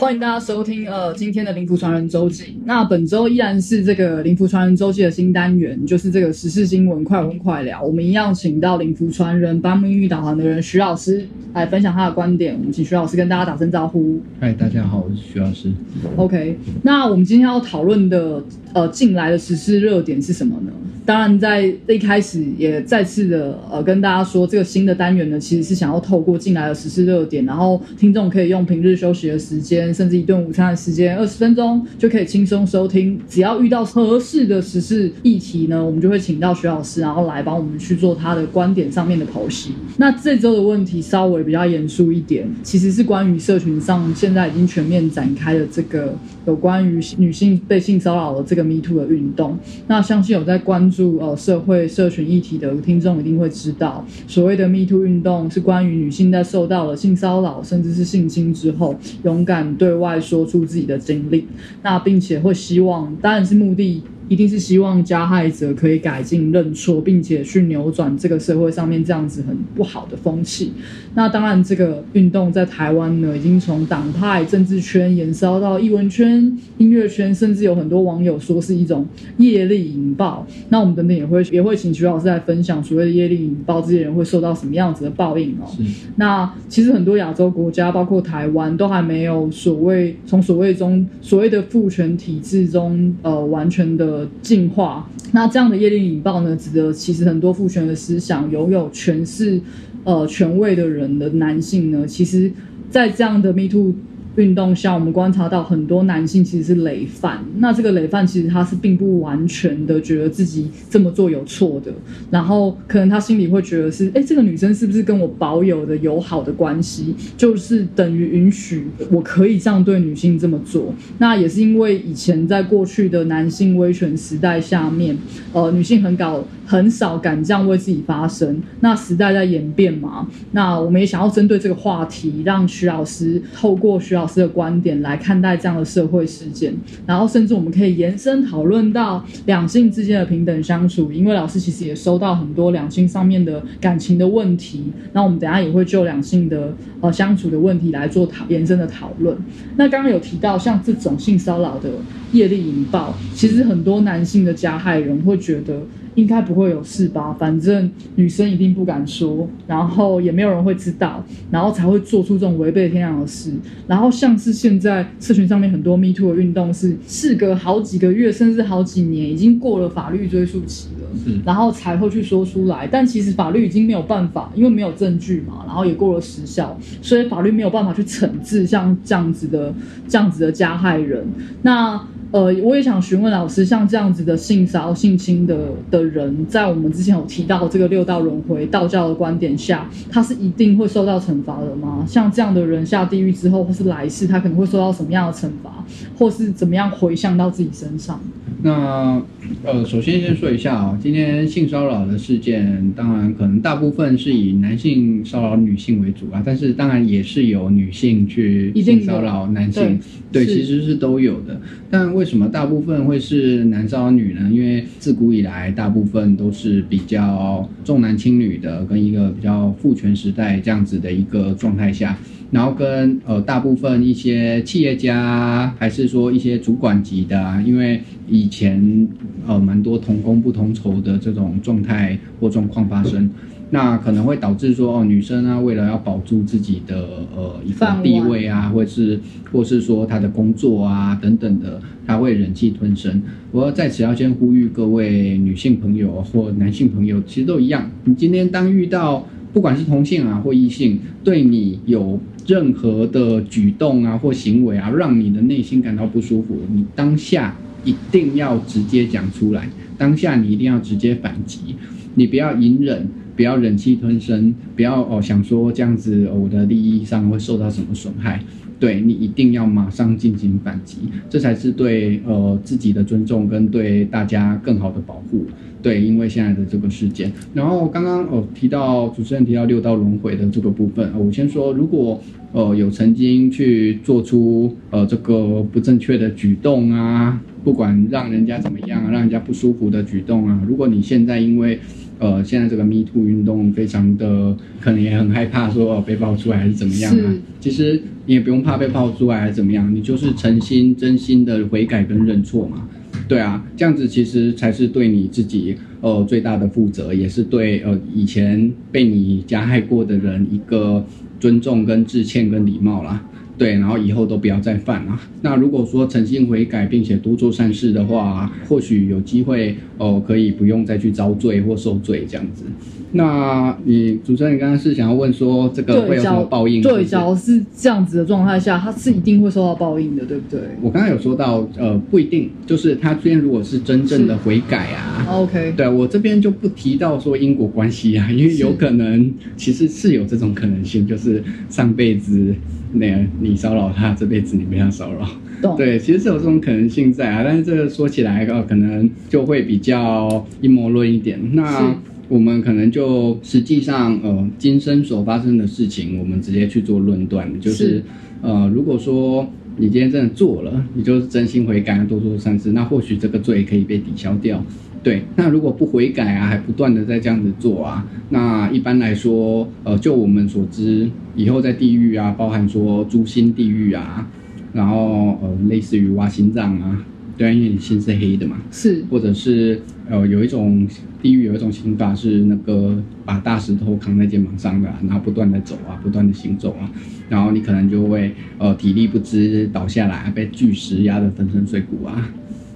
欢迎大家收听呃今天的灵符传人周记。那本周依然是这个灵符传人周记的新单元，就是这个时事新闻快问快聊。我们一样请到灵符传人帮命运导航的人徐老师来分享他的观点。我们请徐老师跟大家打声招呼。嗨，大家好，我是徐老师。OK，那我们今天要讨论的呃近来的时事热点是什么呢？当然，在一开始也再次的呃跟大家说，这个新的单元呢，其实是想要透过进来的时事热点，然后听众可以用平日休息的时间，甚至一顿午餐的时间，二十分钟就可以轻松收听。只要遇到合适的时事议题呢，我们就会请到徐老师，然后来帮我们去做他的观点上面的剖析。那这周的问题稍微比较严肃一点，其实是关于社群上现在已经全面展开的这个有关于女性被性骚扰的这个 Me Too 的运动。那相信有在关注呃社会社群议题的听众一定会知道，所谓的 Me Too 运动是关于女性在受到了性骚扰甚至是性侵之后，勇敢对外说出自己的经历，那并且会希望，当然是目的。一定是希望加害者可以改进认错，并且去扭转这个社会上面这样子很不好的风气。那当然，这个运动在台湾呢，已经从党派、政治圈延烧到艺文圈、音乐圈，甚至有很多网友说是一种业力引爆。那我们等等也会也会请徐老师来分享所谓的业力引爆，这些人会受到什么样子的报应哦。是那其实很多亚洲国家，包括台湾，都还没有所谓从所谓中所谓的父权体制中，呃，完全的进化。那这样的业力引爆呢，值得其实很多父权的思想，拥有权势、呃权位的人的男性呢，其实在这样的 Me Too。运动下，我们观察到很多男性其实是累犯。那这个累犯其实他是并不完全的觉得自己这么做有错的，然后可能他心里会觉得是，哎，这个女生是不是跟我保有的友好的关系，就是等于允许我可以这样对女性这么做。那也是因为以前在过去的男性威权时代下面，呃，女性很搞很少敢这样为自己发声。那时代在演变嘛，那我们也想要针对这个话题，让徐老师透过徐老师的观点来看待这样的社会事件，然后甚至我们可以延伸讨论到两性之间的平等相处，因为老师其实也收到很多两性上面的感情的问题，那我们等下也会就两性的呃相处的问题来做讨延伸的讨论。那刚刚有提到像这种性骚扰的业力引爆，其实很多男性的加害人会觉得。应该不会有事吧？反正女生一定不敢说，然后也没有人会知道，然后才会做出这种违背天良的事。然后像是现在社群上面很多 Me Too 的运动是，事隔好几个月甚至好几年，已经过了法律追诉期了，然后才会去说出来。但其实法律已经没有办法，因为没有证据嘛，然后也过了时效，所以法律没有办法去惩治像这样子的这样子的加害人。那呃，我也想询问老师，像这样子的性骚性侵的的人，在我们之前有提到这个六道轮回道教的观点下，他是一定会受到惩罚的吗？像这样的人下地狱之后，或是来世，他可能会受到什么样的惩罚，或是怎么样回向到自己身上？那呃，首先先说一下啊、今天性骚扰的事件，当然可能大部分是以男性骚扰女性为主啊，但是当然也是有女性去性骚扰男性，对对，其实是都有的。但为什么大部分会是男骚扰女呢？因为自古以来，大部分都是比较重男轻女的，跟一个比较父权时代这样子的一个状态下。然后跟呃大部分一些企业家，还是说一些主管级的、因为以前呃蛮多同工不同酬的这种状态或状况发生，那可能会导致说哦女生啊为了要保住自己的呃一个地位啊，或是或是说她的工作啊等等的，她会忍气吞声。我要在此要先呼吁各位女性朋友或男性朋友，其实都一样，你今天当遇到不管是同性啊或异性，对你有任何的举动啊或行为啊，让你的内心感到不舒服，你当下一定要直接讲出来，当下你一定要直接反击，你不要隐忍，不要忍气吞声，不要哦想说这样子、我的利益上会受到什么损害。对你一定要马上进行反击，这才是对呃自己的尊重跟对大家更好的保护。对，因为现在的这个事件。然后刚刚哦提到主持人提到六道轮回的这个部分，我先说，如果呃有曾经去做出呃这个不正确的举动啊，不管让人家怎么样，让人家不舒服的举动啊，如果你现在因为呃，现在这个 Me Too 运动非常的，可能也很害怕说被爆出来还是怎么样啊？其实你也不用怕被爆出来还是怎么样，你就是诚心真心的悔改跟认错嘛。对啊，这样子其实才是对你自己呃最大的负责，也是对呃以前被你加害过的人一个尊重跟致歉跟礼貌啦。对，然后以后都不要再犯了。那如果说诚心悔改，并且多做善事的话，或许有机会哦，可以不用再去遭罪或受罪这样子。那你主持人刚刚是想要问说，这个会有什么报应？对，假如是这样子的状态下，他是一定会受到报应的，对不对？我刚刚有说到，呃，不一定，就是他这边如果是真正的悔改啊，OK，对我这边就不提到说因果关系啊，因为有可能其实是有这种可能性，就是上辈子。那个你骚扰他，这辈子你被他骚扰，对，其实是有这种可能性在啊。但是这个说起来哦，可能就会比较阴谋论一点。那我们可能就实际上呃，今生所发生的事情，我们直接去做论断，就是呃，如果说你今天真的做了，你就是真心悔改，多做善事，那或许这个罪可以被抵消掉。对，那如果不悔改啊，还不断的在这样子做啊，那一般来说，呃，就我们所知，以后在地狱啊，包含说诛心地狱啊，然后呃，类似于挖心脏啊，对，因为你心是黑的嘛，是，或者是呃，有一种地狱有一种刑法是那个把大石头扛在肩膀上的，然后不断的走啊，不断的行走啊，然后你可能就会呃体力不支倒下来，被巨石压得粉身碎骨啊，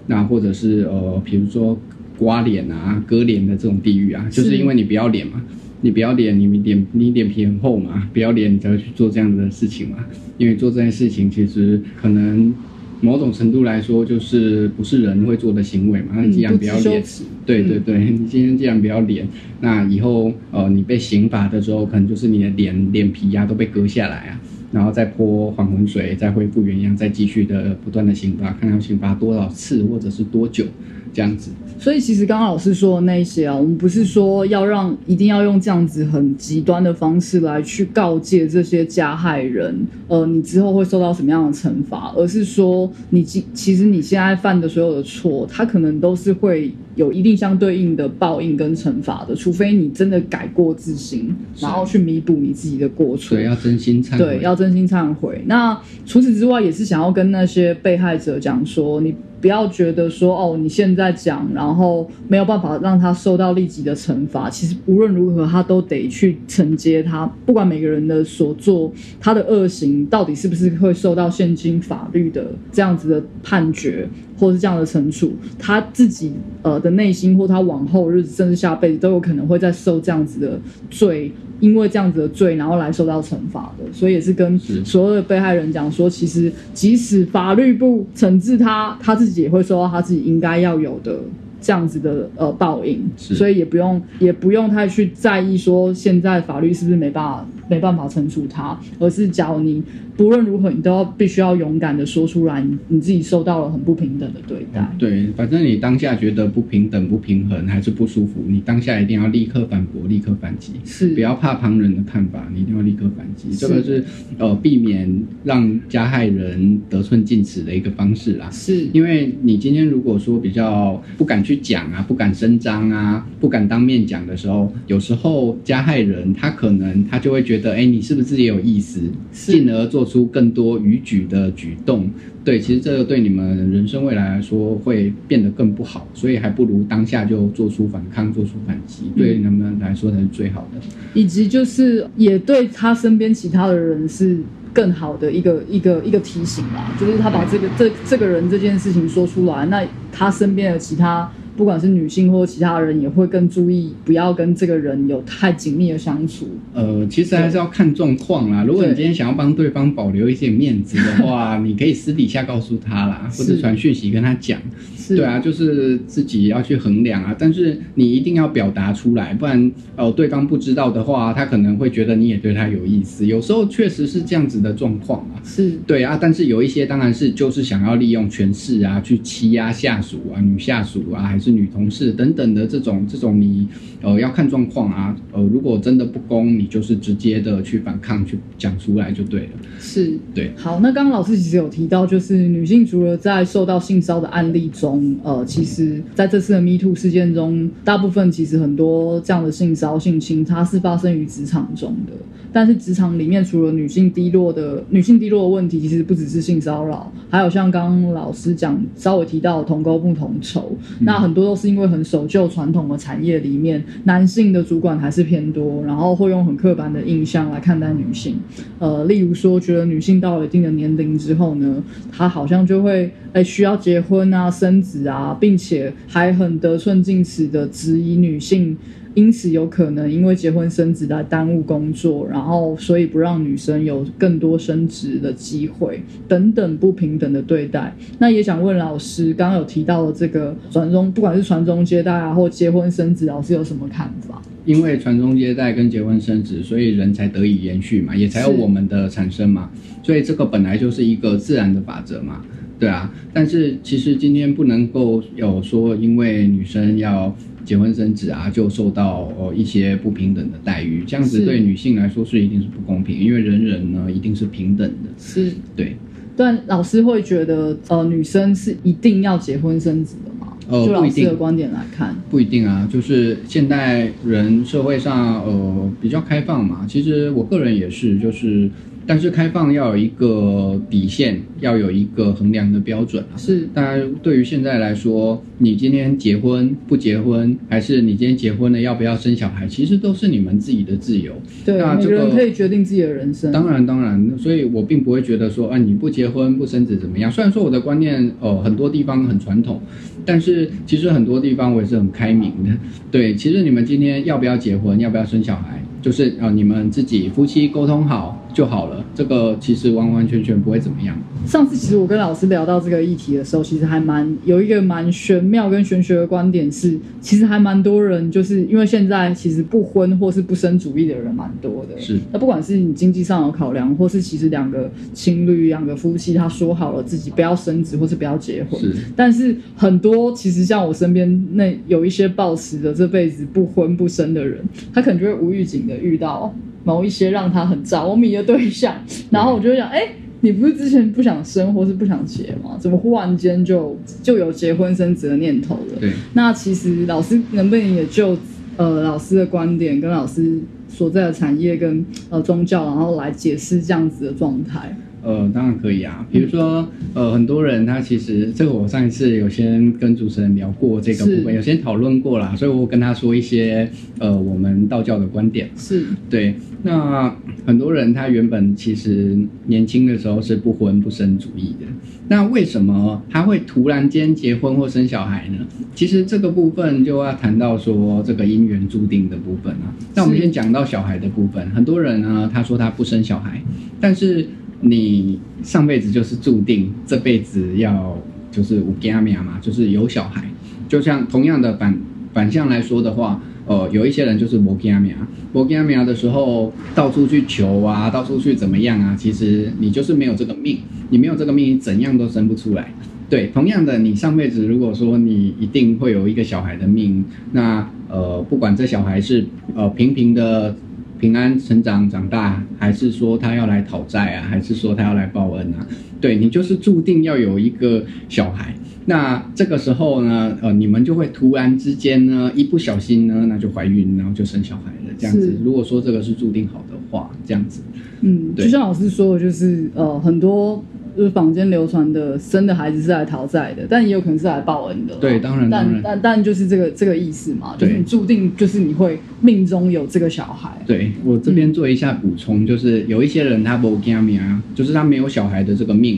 那或者是呃，比如说。刮脸啊，割脸的这种地狱啊，就是因为你不要脸嘛，你不要脸，你脸你脸皮很厚嘛，不要脸你才会去做这样的事情嘛。因为做这件事情其实可能某种程度来说就是不是人会做的行为嘛。那既然不要脸，对对对，你今天既然不要脸，那以后呃你被刑罚的时候，可能就是你的脸脸皮呀都被割下来啊，然后再泼还魂水，再恢复原样，再继续的不断的刑罚，看要刑罚多少次或者是多久这样子。所以其实刚刚老师说的那些啊，我们不是说要让一定要用这样子很极端的方式来去告诫这些加害人，呃，你之后会受到什么样的惩罚，而是说你其其实你现在犯的所有的错，他可能都是会有一定相对应的报应跟惩罚的，除非你真的改过自新，然后去弥补你自己的过错。对，要真心忏悔。对，要真真心忏悔。那除此之外，也是想要跟那些被害者讲说，你。不要觉得说哦，你现在讲，然后没有办法让他受到立即的惩罚。其实无论如何，他都得去承接他。不管每个人的所做，他的恶行到底是不是会受到现今法律的这样子的判决，或是这样的惩处，他自己呃的内心或他往后日子甚至下辈子都有可能会再受这样子的罪。因为这样子的罪，然后来受到惩罚的，所以也是跟所有的被害人讲说，其实即使法律不惩治他，他自己也会受到他自己应该要有的这样子的呃报应，所以也不用也不用太去在意说现在法律是不是没办法没办法惩处他，而是假如你。不论如何，你都要必须要勇敢的说出来，你你自己受到了很不平等的对待。对，反正你当下觉得不平等、不平衡还是不舒服，你当下一定要立刻反驳、立刻反击，是不要怕旁人的看法，你一定要立刻反击。这个是呃避免让加害人得寸进尺的一个方式啦。是因为你今天如果说比较不敢去讲啊、不敢声张啊、不敢当面讲的时候，有时候加害人他可能他就会觉得，哎，你是不是也有意思，进而做。出更多逾矩的举动，对，其实这个对你们人生未来来说会变得更不好，所以还不如当下就做出反抗，做出反击，对你们来说才是最好的。以及就是也对他身边其他的人是更好的一个一个一个提醒吧，就是他把这个这这个人这件事情说出来，那他身边的其他。不管是女性或其他人，也会更注意，不要跟这个人有太紧密的相处。呃，其实还是要看状况啦。如果你今天想要帮对方保留一些面子的话，你可以私底下告诉他啦，或者传讯息跟他讲。对啊，就是自己要去衡量啊。但是你一定要表达出来，不然呃，对方不知道的话，他可能会觉得你也对他有意思。有时候确实是这样子的状况啊。是对啊，但是有一些当然是就是想要利用权势啊，去欺压下属啊，女下属啊，还是。是女同事等等的这种这种你呃要看状况啊，呃如果真的不公，你就是直接的去反抗去讲出来就对了。是对，好，那刚刚老师其实有提到，就是女性除了在受到性骚扰的案例中，呃，其实在这次的 Me Too 事件中，大部分其实很多这样的性骚扰、性侵，它是发生于职场中的。但是职场里面除了女性低落的女性低落的问题，其实不只是性骚扰，还有像刚刚老师讲稍微提到同工不同酬，那很多都是因为很守旧传统的产业里面，男性的主管还是偏多，然后会用很刻板的印象来看待女性，呃，例如说觉得女性到了一定的年龄之后呢，她好像就会哎需要结婚啊、生子啊，并且还很得寸进尺的质疑女性。因此，有可能因为结婚生子来耽误工作，然后所以不让女生有更多升职的机会，等等不平等的对待。那也想问老师，刚刚有提到的这个传宗，不管是传宗接代啊，或结婚生子，老师有什么看法？因为传宗接代跟结婚生子，所以人才得以延续嘛，也才有我们的产生嘛。所以这个本来就是一个自然的法则嘛，对啊。但是其实今天不能够有说，因为女生要。结婚生子啊，就受到呃一些不平等的待遇，这样子对女性来说是一定是不公平，因为人人呢一定是平等的。是，对。但老师会觉得，呃，女生是一定要结婚生子的吗？呃，就老师的观点来看，不一定啊。就是现代人社会上，呃，比较开放嘛。其实我个人也是，就是。但是开放要有一个底线，要有一个衡量的标准啊。是，当然对于现在来说，你今天结婚不结婚，还是你今天结婚了要不要生小孩，其实都是你们自己的自由。对，每个人可以决定自己的人生。当然，当然，所以我并不会觉得说，啊，你不结婚不生子怎么样？虽然说我的观念，哦，很多地方很传统，但是其实很多地方我也是很开明的。对，其实你们今天要不要结婚，要不要生小孩，就是啊，你们自己夫妻沟通好。就好了，这个其实完完全全不会怎么样。上次其实我跟老师聊到这个议题的时候，其实还蛮有一个蛮玄妙跟玄学的观点是，其实还蛮多人就是因为现在其实不婚或是不生主义的人蛮多的。是，那不管是你经济上有考量，或是其实两个情侣、两个夫妻他说好了自己不要生子或是不要结婚，是。但是很多其实像我身边那有一些抱持的这辈子不婚不生的人，他可能就会无预警的遇到。某一些让他很着迷的对象，然后我就想，哎，你不是之前不想生或是不想结吗？怎么忽然间就就有结婚生子的念头了？对，那其实老师能不能也就呃老师的观点跟老师所在的产业跟呃宗教，然后来解释这样子的状态？呃，当然可以啊。比如说，呃，很多人他其实这个我上一次有先跟主持人聊过这个部分，有先讨论过啦，所以我跟他说一些呃我们道教的观点。是对。那很多人他原本其实年轻的时候是不婚不生主义的，那为什么他会突然间结婚或生小孩呢？其实这个部分就要谈到说这个姻缘注定的部分啊。那我们先讲到小孩的部分，很多人呢他说他不生小孩，但是。你上辈子就是注定这辈子要就是无家命嘛，就是有小孩。就像同样的反反向来说的话，呃，有一些人就是无家命，无家命的时候到处去求啊，到处去怎么样啊？其实你就是没有这个命，你没有这个命，你怎样都生不出来。对，同样的，你上辈子如果说你一定会有一个小孩的命，那呃，不管这小孩是呃平平的。平安成长长大，还是说他要来讨债啊？还是说他要来报恩啊？对你就是注定要有一个小孩。那这个时候呢，呃，你们就会突然之间呢，一不小心呢，那就怀孕，然后就生小孩了。这样子，如果说这个是注定好的话，这样子，嗯，就像老师说的，就是呃，很多。就是坊间流传的生的孩子是来讨债的，但也有可能是来报恩的。对，当然，但但但就是这个这个意思嘛，就是你注定就是你会命中有这个小孩。对我这边做一下补充，就是有一些人他不加命啊，就是他没有小孩的这个命，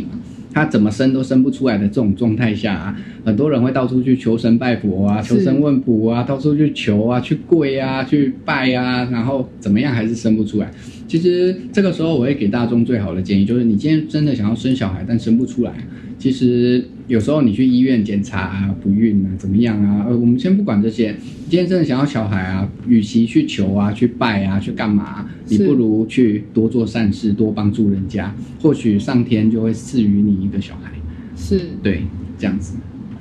他怎么生都生不出来的这种状态下啊，很多人会到处去求神拜佛啊，求神问卜啊，到处去求啊，去跪啊，去拜啊，然后怎么样还是生不出来。其实这个时候，我会给大众最好的建议，就是你今天真的想要生小孩，但生不出来，其实有时候你去医院检查啊，不孕啊，怎么样啊？呃，我们先不管这些，今天真的想要小孩啊，与其去求啊、去拜啊、去干嘛，你不如去多做善事，多帮助人家，或许上天就会赐予你一个小孩。是，对，这样子。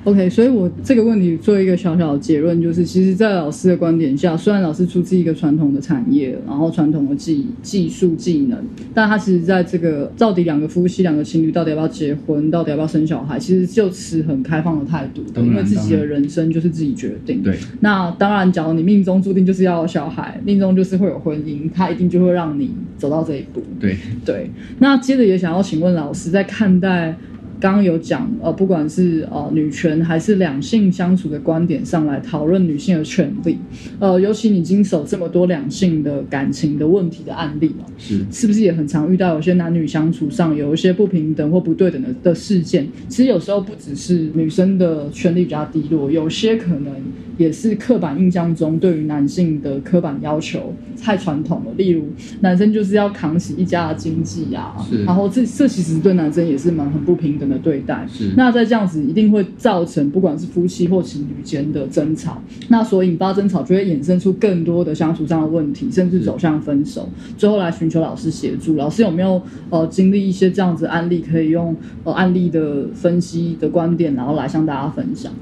OK，所以我这个问题做一个小小的结论，就是其实，在老师的观点下，虽然老师出自一个传统的产业，然后传统的技技术技能，但他其实在这个到底两个夫妻、两个情侣到底要不要结婚，到底要不要生小孩，其实就持很开放的态度，因为自己的人生就是自己决定。对，那当然，假如你命中注定就是要有小孩，命中就是会有婚姻，他一定就会让你走到这一步。对，对，那接着也想要请问老师，在看待刚刚有讲呃，不管是呃女权还是两性相处的观点上来讨论女性的权利，呃，尤其你经手这么多两性的感情的问题的案例嘛，是。是不是也很常遇到有些男女相处上有一些不平等或不对等的的事件？其实有时候不只是女生的权利比较低落，有些可能也是刻板印象中对于男性的刻板要求太传统了。例如，男生就是要扛起一家的经济啊，然后这这其实对男生也是蛮很不平等的对待。是那在这样子一定会造成不管是夫妻或情侣间的争吵，那所引发争吵就会衍生出更多的相处上的问题，甚至走向分手，最后来寻求老师协助。老师有没有呃经历一些这样子案例，可以用呃案例的分析的观点，然后来向大家分享？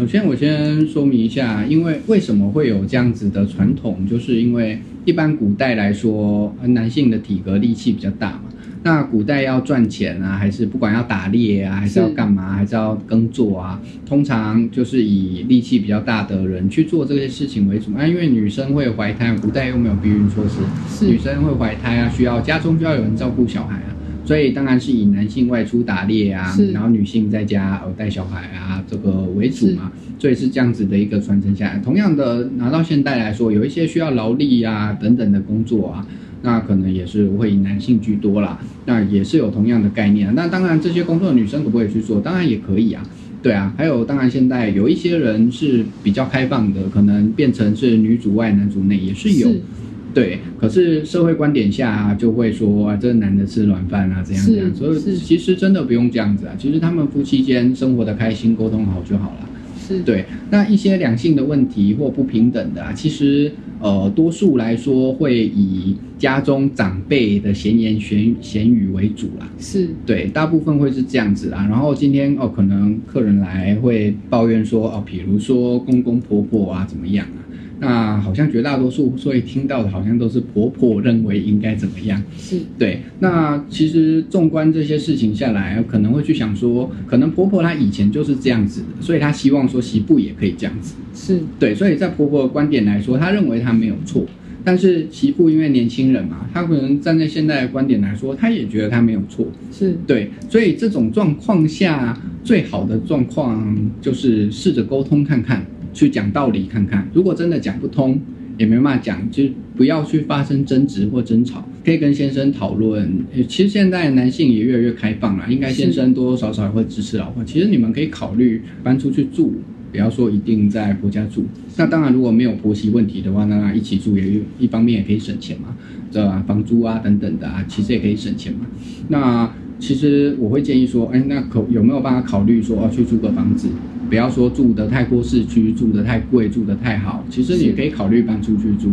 首先，我先说明一下，因为为什么会有这样子的传统，就是因为一般古代来说，呃男性的体格力气比较大嘛。那古代要赚钱啊，还是不管要打猎啊，还是要干嘛，还是要耕作啊，通常就是以力气比较大的人去做这些事情为主啊。因为女生会怀胎，古代又没有避孕措施，是女生会怀胎啊，需要家中需要有人照顾小孩啊，所以当然是以男性外出打猎啊，然后女性在家呃带小孩啊这个为主嘛，所以是这样子的一个传承下来。同样的，拿到现代来说，有一些需要劳力啊等等的工作啊。那可能也是会以男性居多啦，那也是有同样的概念啊。那当然，这些工作女生可不可以去做？当然也可以啊。对啊，还有当然现在有一些人是比较开放的，可能变成是女主外男主内也是有。是对，可是社会观点下、就会说啊，这个男的吃软饭啊，怎样是怎样。所以是其实真的不用这样子啊，其实他们夫妻间生活的开心，沟通好就好了。是，对，那一些两性的问题或不平等的啊，其实呃，多数来说会以家中长辈的闲言闲闲语为主啦。是对，大部分会是这样子啊。然后今天哦，可能客人来会抱怨说哦，比如说公公婆婆啊怎么样啊？那好像绝大多数所以听到的好像都是婆婆认为应该怎么样。是对，那其实纵观这些事情下来，可能会去想说，可能婆婆她以前就是这样子的，所以她希望说媳妇也可以这样子。是对，所以在婆婆的观点来说，她认为她没有错。但是媳妇因为年轻人嘛，她可能站在现在的观点来说，她也觉得她没有错。是对，所以这种状况下，最好的状况就是试着沟通看看，去讲道理看看。如果真的讲不通，也没办法讲，就不要去发生争执或争吵，可以跟先生讨论。其实现在男性也越来越开放了，应该先生多多少少也会支持老婆。其实你们可以考虑搬出去住。不要说一定在婆家住，那当然如果没有婆媳问题的话，那一起住也一方面也可以省钱嘛，对吧？房租啊等等的啊，其实也可以省钱嘛。那其实我会建议说，哎，那可有没有办法考虑说，哦，去租个房子，不要说住得太过市区，住得太贵，住得太好，其实你可以考虑搬出去住。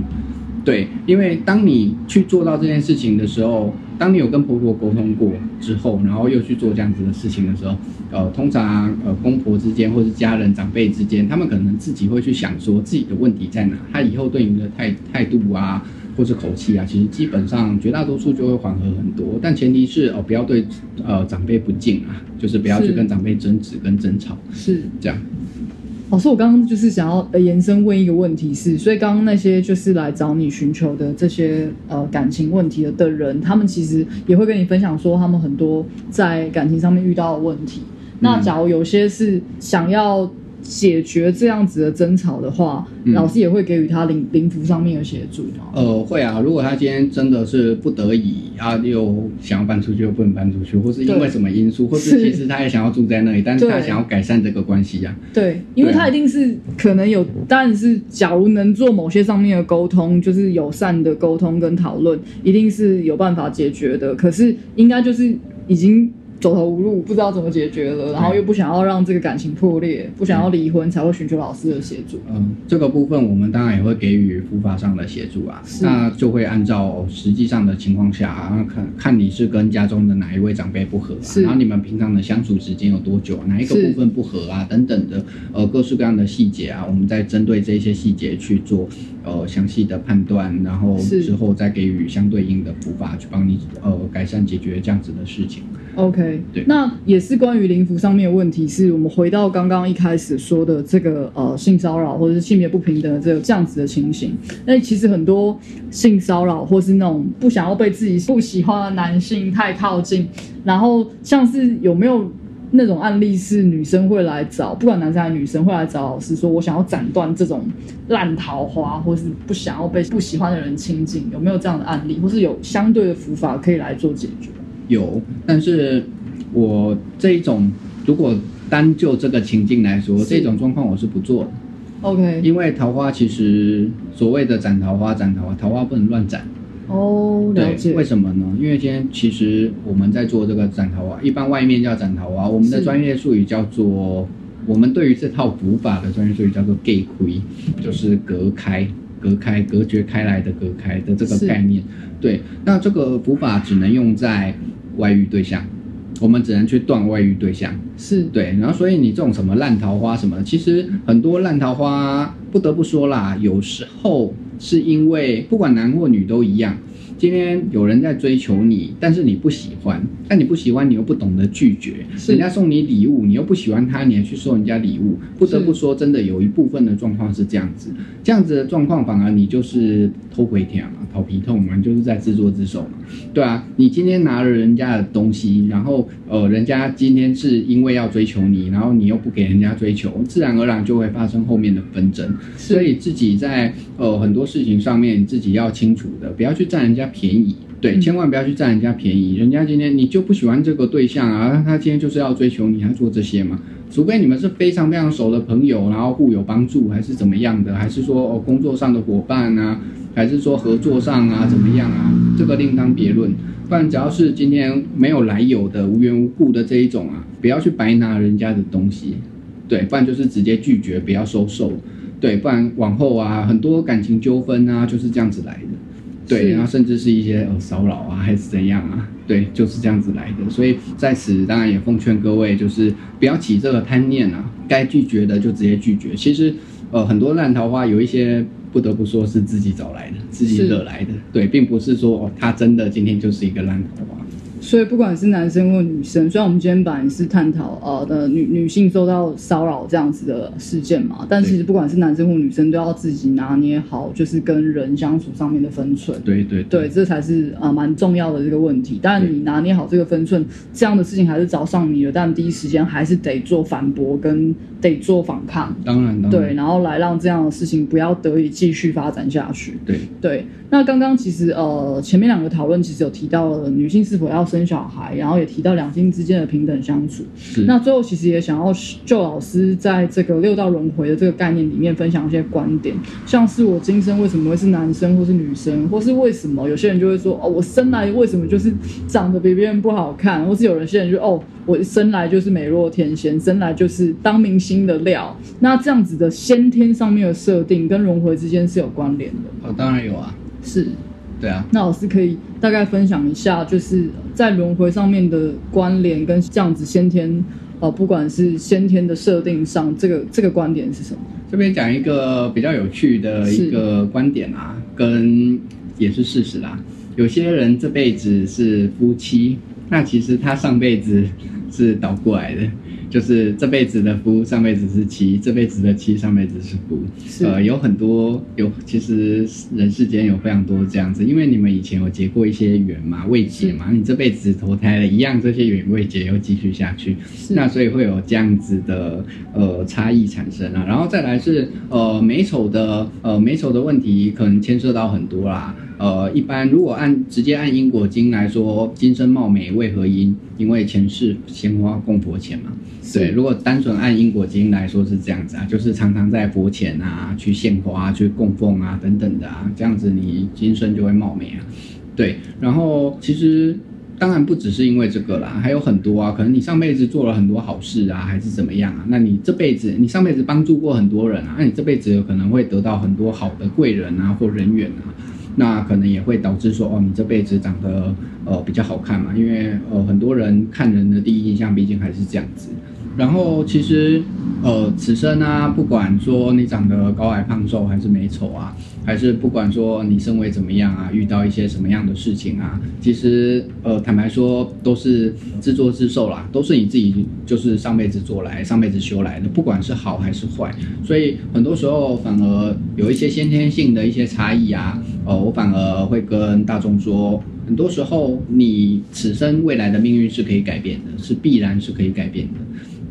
对，因为当你去做到这件事情的时候，当你有跟婆婆沟通过之后，然后又去做这样子的事情的时候，呃，通常呃公婆之间或是家人长辈之间，他们可能自己会去想说自己的问题在哪，他以后对你的态态度啊，或是口气啊，其实基本上绝大多数就会缓和很多，但前提是哦不要对呃长辈不敬啊，就是不要去跟长辈争执跟争吵是。这样。老师，我刚刚就是想要呃延伸问一个问题是，所以刚刚那些就是来找你寻求的这些呃感情问题的的人，他们其实也会跟你分享说他们很多在感情上面遇到的问题。那假如有些是想要解决这样子的争吵的话，嗯老师也会给予他灵灵符上面的协助吗？呃，会啊。如果他今天真的是不得已啊，又想要搬出去又不能搬出去，或是因为什么因素，或是是其实他也想要住在那里，但是他想要改善这个关系呀、对，因为他一定是可能有，当然是假如能做某些上面的沟通，就是友善的沟通跟讨论，一定是有办法解决的。可是应该就是已经走投无路，不知道怎么解决了，然后又不想要让这个感情破裂，不想要离婚，才会寻求老师的协助。嗯，这个部分我们当然也会给予辅法上的协助啊，是。那就会按照实际上的情况下啊，看看你是跟家中的哪一位长辈不合、啊，是。然后你们平常的相处时间有多久，哪一个部分不合啊，等等的，呃，各式各样的细节啊，我们再针对这些细节去做呃详细的判断，然后之后再给予相对应的补法去帮你呃改善解决这样子的事情。OK，对那也是关于灵符上面的问题，是我们回到刚刚一开始说的这个呃性骚扰或者是性别不平等的这个这样子的情形。那其实很多性骚扰或是那种不想要被自己不喜欢的男性太靠近，然后像是有没有那种案例是女生会来找，不管男生还是女生会来找老师说，我想要斩断这种烂桃花，或是不想要被不喜欢的人亲近，有没有这样的案例，或是有相对的符法可以来做解决？有，但是我这一种如果单就这个情境来说，这种状况我是不做的，OK，因为桃花其实所谓的斩桃花，斩桃花，桃花不能乱斩。哦，了对，解。为什么呢？因为今天其实我们在做这个斩桃花，一般外面叫斩桃花，我们的专业术语叫做，我们对于这套补法的专业术语叫做 gay 亏，就是隔开、隔开、隔绝开来的隔开的这个概念。对，那这个补法只能用在外遇对象，我们只能去断外遇对象。是。对，然后所以你这种什么烂桃花什么的，其实很多烂桃花不得不说啦，有时候是因为不管男或女都一样，今天有人在追求你，但是你不喜欢，但你不喜欢你又不懂得拒绝，是。人家送你礼物，你又不喜欢他，你还去收人家礼物，不得不说，真的有一部分的状况是这样子，这样子的状况反而你就是偷回天嘛，讨皮痛嘛，就是在自作自受嘛。对啊，你今天拿了人家的东西，然后呃，人家今天是因为要追求你，然后你又不给人家追求，自然而然就会发生后面的纷争。所以自己在呃很多事情上面自己要清楚的，不要去占人家便宜。对，嗯千万不要去占人家便宜。人家今天你就不喜欢这个对象啊，他今天就是要追求你，还做这些嘛？除非你们是非常非常熟的朋友，然后互有帮助，还是怎么样的，还是说哦工作上的伙伴啊，还是说合作上啊怎么样啊？这个另当别论。不然只要是今天没有来由的、无缘无故的这一种啊，不要去白拿人家的东西。对，不然就是直接拒绝，不要收受。对，不然往后啊，很多感情纠纷啊，就是这样子来的。对，然后甚至是一些呃骚扰啊，还是怎样啊？对，就是这样子来的。所以在此当然也奉劝各位，就是不要起这个贪念啊，该拒绝的就直接拒绝。其实呃，很多烂桃花有一些不得不说是自己找来的，自己惹来的。对，并不是说哦，他真的今天就是一个烂桃花。所以不管是男生或女生，虽然我们今天本来是探讨呃的女女性受到骚扰这样子的事件嘛，但其实不管是男生或女生，都要自己拿捏好，就是跟人相处上面的分寸。对对对，这才是啊蛮、重要的这个问题。但，你拿捏好这个分寸，这样的事情还是找上你了，但第一时间还是得做反驳跟得做反抗，当然当然对，然后来让这样的事情不要得以继续发展下去。对对，那刚刚其实呃前面两个讨论其实有提到了女性是否要生小孩，然后也提到两性之间的平等相处。那最后其实也想要就老师在这个六道轮回的这个概念里面分享一些观点，像是我今生为什么会是男生或是女生，或是为什么有些人就会说哦我生来为什么就是长得比别人不好看，或是有人些人就哦我生来就是美若天仙，生来就是当明星的料。那这样子的先天上面的设定跟轮回之间是有关联的，哦，当然有啊，是。对啊。那老师可以大概分享一下，就是在轮回上面的关联跟这样子先天，呃，不管是先天的设定上，这个这个观点是什么？这边讲一个比较有趣的一个观点啊，跟也是事实啦。有些人这辈子是夫妻，那其实他上辈子是倒过来的，就是这辈子的夫，上辈子是妻，这辈子的妻，上辈子是夫。是呃，有很多有，其实人世间有非常多这样子，因为你们以前有结过一些缘嘛，未结嘛，你这辈子投胎了一样，这些缘未结又继续下去，那所以会有这样子的呃差异产生啊。然后再来是呃美丑的呃美丑的问题，可能牵涉到很多啦。呃，一般如果按直接按因果经来说，今生貌美为何因？因为前世鲜花供佛前嘛。是对，如果单纯按因果经来说是这样子啊，就是常常在佛前啊去献花、去供奉啊等等的啊，这样子你今生就会貌美啊。对，然后其实当然不只是因为这个啦，还有很多啊，可能你上辈子做了很多好事啊，还是怎么样啊？那你这辈子，你上辈子帮助过很多人啊，那你这辈子有可能会得到很多好的贵人啊或人缘啊，那可能也会导致说，哦，你这辈子长得呃比较好看嘛，因为呃很多人看人的第一印象毕竟还是这样子。然后其实，呃，此生啊，不管说你长得高矮胖瘦还是美丑啊，还是不管说你身为怎么样啊，遇到一些什么样的事情啊，其实，呃，坦白说都是自作自受啦，都是你自己就是上辈子做来，上辈子修来的，不管是好还是坏。所以很多时候反而有一些先天性的一些差异啊，呃，我反而会跟大众说，很多时候你此生未来的命运是可以改变的，是必然是可以改变的。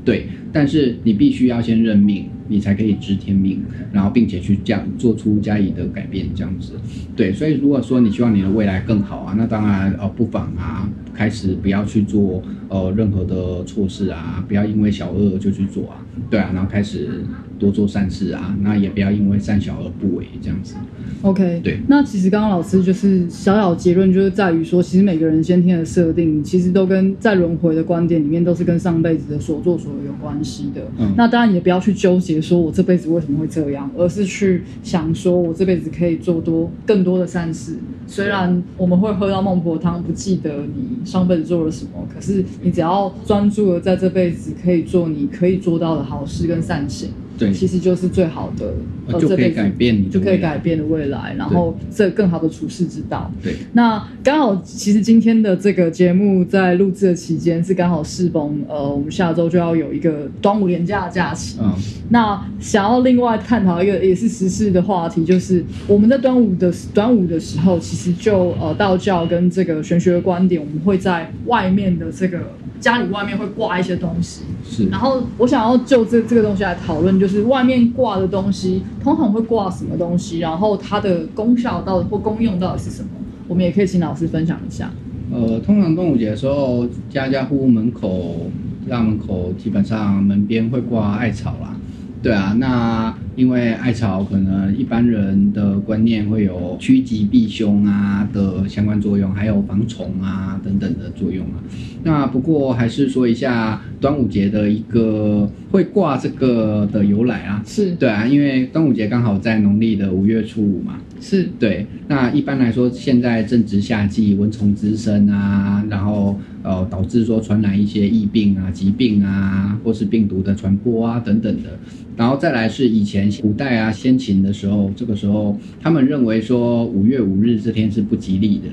对，但是你必须要先认命，你才可以知天命，然后并且去这样做出加以的改变，这样子。对，所以如果说你希望你的未来更好啊，那当然呃不妨啊，开始不要去做呃任何的错事啊，不要因为小恶就去做啊，对啊，然后开始多做善事啊，那也不要因为善小而不为这样子。OK，对那其实刚刚老师就是小小结论，就是在于说，其实每个人先天的设定，其实都跟在轮回的观点里面，都是跟上辈子的所作所为有关系的。嗯那当然也不要去纠结说我这辈子为什么会这样，而是去想说我这辈子可以做多更多的善事。虽然我们会喝到孟婆汤，不记得你上辈子做了什么，可是你只要专注的在这辈子可以做你可以做到的好事跟善行。对，其实就是最好的，呃，就可以改变你就可以改变的未来，然后这更好的处世之道。对，那刚好，其实今天的这个节目在录制的期间是刚好适逢，呃，我们下周就要有一个端午连假的假期。嗯，那想要另外探讨一个也是时事的话题，就是我们在端午的端午的时候，其实就呃道教跟这个玄学的观点，我们会在外面的这个家里外面会挂一些东西。是然后我想要就这这个东西来讨论，就是外面挂的东西通常会挂什么东西，然后它的功效到底或功用到底是什么？我们也可以请老师分享一下。呃，通常端午节的时候，家家户户门口、大门口基本上门边会挂艾草啦。对啊，那因为艾草可能一般人的观念会有趋吉避凶啊的相关作用，还有防虫啊等等的作用啊。那不过还是说一下端午节的一个会挂这个的由来啊。是对啊，因为端午节刚好在农历的五月初五嘛。是对，那一般来说，现在正值夏季，蚊虫滋生啊，然后呃导致说传染一些疫病啊、疾病啊，或是病毒的传播啊等等的。然后再来是以前古代啊先秦的时候，这个时候他们认为说五月五日这天是不吉利的。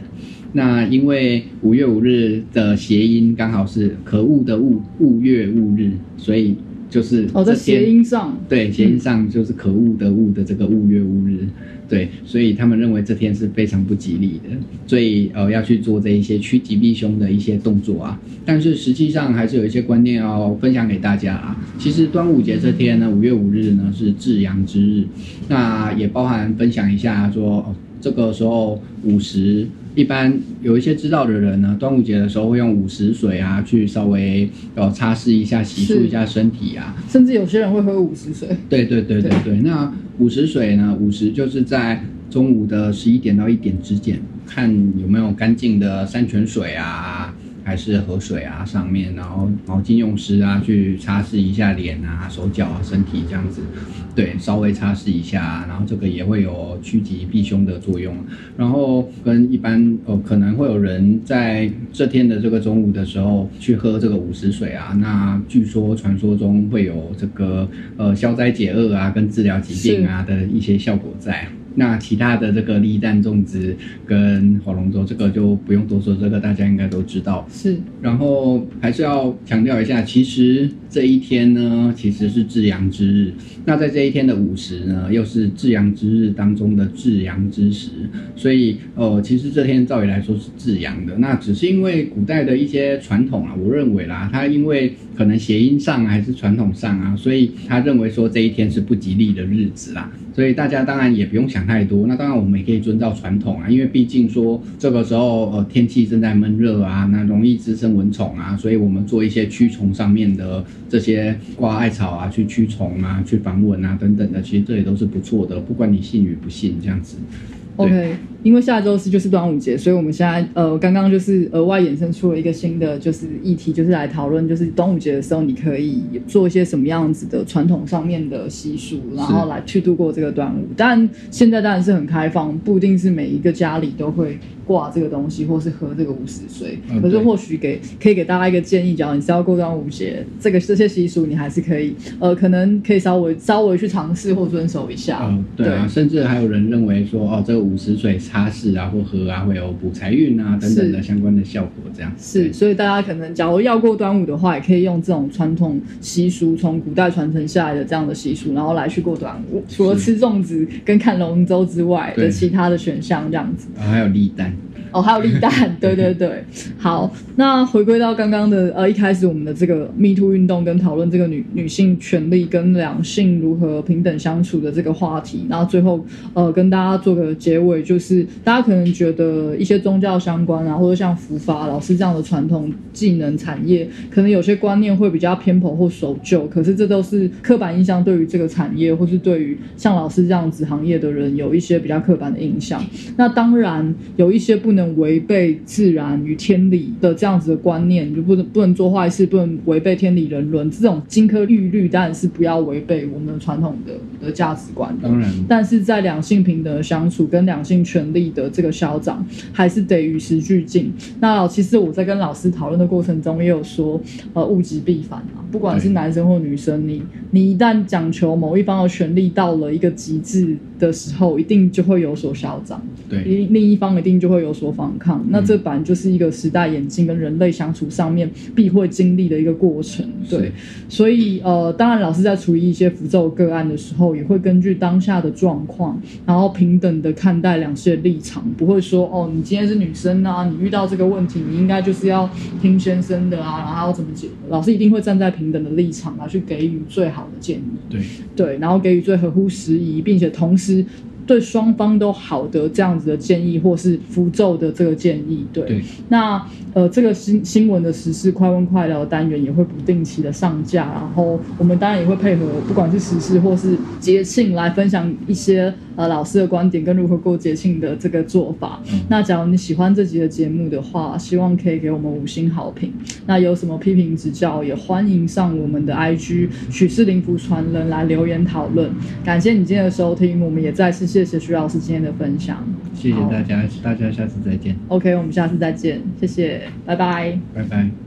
那因为五月五日的谐音刚好是可恶的恶，恶月恶日，所以就是哦，在这谐音上对，谐音上就是可恶的恶的这个恶月恶日，对，所以他们认为这天是非常不吉利的，所以呃要去做这一些趋吉避凶的一些动作啊。但是实际上还是有一些观念要分享给大家啊。其实端午节这天呢，五月五日呢是至阳之日，那也包含分享一下说，这个时候午时。一般有一些知道的人呢，端午节的时候会用午时水啊，去稍微呃擦拭一下、洗漱一下身体啊，甚至有些人会喝午时水。对对对对对，那午时水呢？午时就是在中午的十一点到一点之间，看有没有干净的山泉水啊，还是河水啊，上面，然后毛巾用湿啊，去擦拭一下脸啊、手脚啊、身体这样子，对，稍微擦拭一下，然后这个也会有趋吉避凶的作用。然后跟一般呃，可能会有人在这天的这个中午的时候去喝这个午时水啊，那据说传说中会有这个呃消灾解厄啊，跟治疗疾病啊的一些效果在。那其他的这个立蛋种植跟火龙舟，这个就不用多说，这个大家应该都知道。是然后还是要强调一下，其实这一天呢，其实是至阳之日。那在这一天的午时呢，又是至阳之日当中的至阳之时，所以呃，其实这天照理来说是至阳的。那只是因为古代的一些传统啊，我认为啦，他因为可能谐音上还是传统上啊，所以他认为说这一天是不吉利的日子啦。所以大家当然也不用想太多。那当然我们也可以遵照传统啊，因为毕竟说这个时候呃天气正在闷热啊，那容易滋生蚊虫啊，所以我们做一些驱虫上面的这些挂艾草啊，去驱虫啊，去防蚊啊等等的，其实这也都是不错的，不管你信与不信这样子。对 OK，因为下周是就是端午节，所以我们现在呃刚刚就是额外衍生出了一个新的就是议题，就是来讨论就是端午节的时候你可以做一些什么样子的传统上面的习俗，然后来去度过这个端午。但现在当然是很开放，不一定是每一个家里都会挂这个东西，或是喝这个五十岁。可是或许给可以给大家一个建议，假如你是要过端午节，这个这些习俗你还是可以呃可能可以稍微稍微去尝试或遵守一下。嗯，对啊，甚至还有人认为说哦，这个五十岁。擦拭啊，或喝啊，会有补财运啊等等的相关的效果，这样是。所以大家可能假如要过端午的话，也可以用这种传统习俗，从古代传承下来的这样的习俗，然后来去过端午。除了吃粽子跟看龙舟之外的其他的选项，这样子。还有立蛋。哦，还有立蛋，对对对，好，那回归到刚刚的呃一开始我们的这个 Me Too 运动跟讨论这个女女性权利跟两性如何平等相处的这个话题，然后最后呃跟大家做个结尾，就是大家可能觉得一些宗教相关啊，或者像佛法老师这样的传统技能产业，可能有些观念会比较偏颇或守旧，可是这都是刻板印象，对于这个产业或是对于像老师这样子行业的人有一些比较刻板的印象。那当然有一些不能。违背自然与天理的这样子的观念，就不能不能做坏事，不能违背天理人伦，这种金科玉律当然是不要违背我们传统的的价值观。当然，但是在两性平等的相处跟两性权利的这个消长，还是得与时俱进。那其实我在跟老师讨论的过程中，也有说，呃，物极必反啊，不管是男生或女生，你你一旦讲求某一方的权利到了一个极致的时候，一定就会有所消长。对，另另一方一定就会有所反抗。那这本就是一个时代演进跟人类相处上面必会经历的一个过程。对，所以呃，当然老师在处理一些符咒个案的时候，也会根据当下的状况，然后平等的看待两性的立场，不会说哦，你今天是女生啊，你遇到这个问题，你应该就是要听先生的啊，然后要怎么解？老师一定会站在平等的立场啊去给予最好的建议。对对，然后给予最合乎时宜，并且同时。对双方都好的这样子的建议，或是符咒的这个建议，对。那呃，这个新新闻的时事快问快聊单元也会不定期的上架，然后我们当然也会配合，不管是时事或是节庆来分享一些。呃，老师的观点跟如何过节庆的这个做法。那假如你喜欢这集的节目的话，希望可以给我们五星好评。那有什么批评指教，也欢迎上我们的 IG 许氏灵符传人来留言讨论。感谢你今天的收听，我们也再次谢谢徐老师今天的分享。谢谢大家，大家下次再见。OK，我们下次再见，谢谢，拜拜，拜拜。